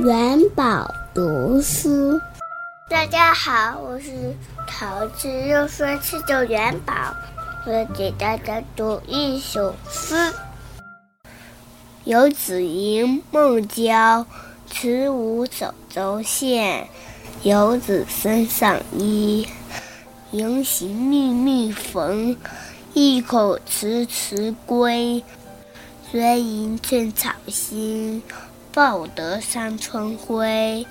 元宝读书，大家好，我是桃子，又说吃着元宝，我给大家读一首诗：游子吟孟郊，慈母手中线，游子身上衣，临行密密缝，意恐迟迟归，谁吟寸草心。报得三春晖。